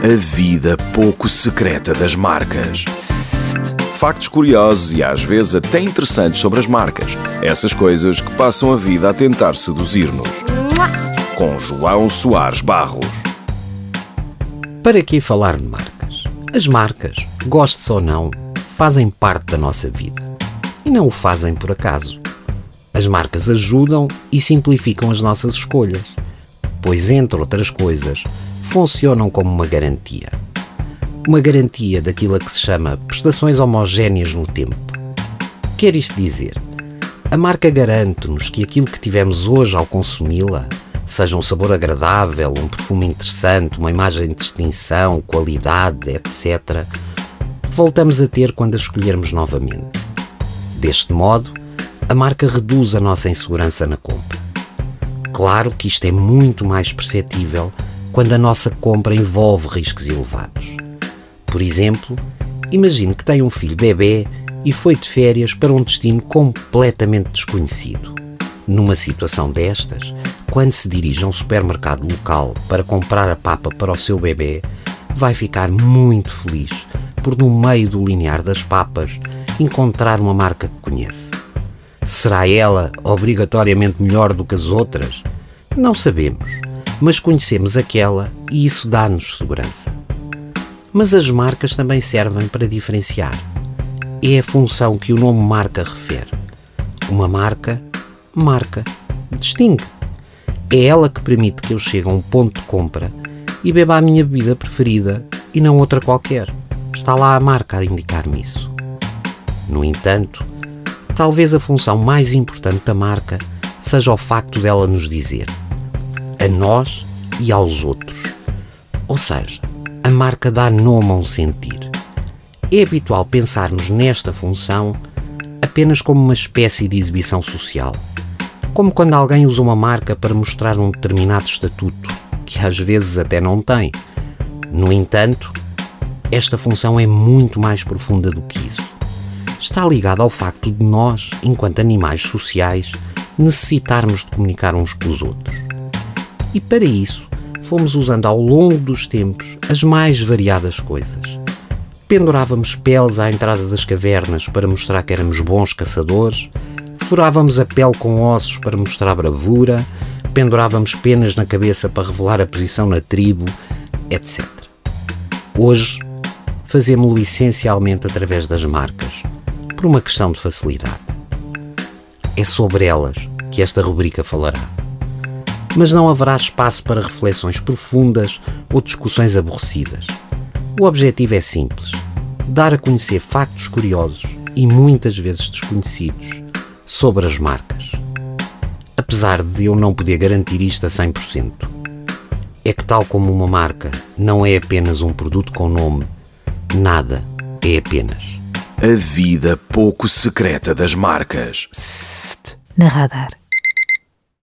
A vida pouco secreta das marcas. Factos curiosos e às vezes até interessantes sobre as marcas. Essas coisas que passam a vida a tentar seduzir-nos. Com João Soares Barros. Para que falar de marcas? As marcas, goste ou não, fazem parte da nossa vida. E não o fazem por acaso. As marcas ajudam e simplificam as nossas escolhas, pois, entre outras coisas, funcionam como uma garantia. Uma garantia daquilo a que se chama prestações homogéneas no tempo. Quer isto dizer? A marca garante-nos que aquilo que tivemos hoje ao consumi-la, seja um sabor agradável, um perfume interessante, uma imagem de distinção, qualidade, etc., voltamos a ter quando a escolhermos novamente. Deste modo, a marca reduz a nossa insegurança na compra. Claro que isto é muito mais perceptível quando a nossa compra envolve riscos elevados. Por exemplo, imagine que tem um filho bebê e foi de férias para um destino completamente desconhecido. Numa situação destas, quando se dirige a um supermercado local para comprar a papa para o seu bebê, vai ficar muito feliz por, no meio do linear das papas, encontrar uma marca que conhece. Será ela obrigatoriamente melhor do que as outras? Não sabemos mas conhecemos aquela e isso dá-nos segurança. Mas as marcas também servem para diferenciar. É a função que o nome marca refere. Uma marca, marca, distingue. É ela que permite que eu chegue a um ponto de compra e beba a minha bebida preferida e não outra qualquer. Está lá a marca a indicar-me isso. No entanto, talvez a função mais importante da marca seja o facto dela nos dizer a nós e aos outros. Ou seja, a marca dá nome a um sentir. É habitual pensarmos nesta função apenas como uma espécie de exibição social. Como quando alguém usa uma marca para mostrar um determinado estatuto, que às vezes até não tem. No entanto, esta função é muito mais profunda do que isso. Está ligada ao facto de nós, enquanto animais sociais, necessitarmos de comunicar uns com os outros. E para isso, fomos usando ao longo dos tempos as mais variadas coisas. Pendurávamos peles à entrada das cavernas para mostrar que éramos bons caçadores, furávamos a pele com ossos para mostrar bravura, pendurávamos penas na cabeça para revelar a posição na tribo, etc. Hoje, fazemos-lo essencialmente através das marcas, por uma questão de facilidade. É sobre elas que esta rubrica falará mas não haverá espaço para reflexões profundas ou discussões aborrecidas. O objetivo é simples: dar a conhecer factos curiosos e muitas vezes desconhecidos sobre as marcas. Apesar de eu não poder garantir isto a 100%, é que, tal como uma marca não é apenas um produto com nome, nada é apenas. A vida pouco secreta das marcas. Psst, na radar.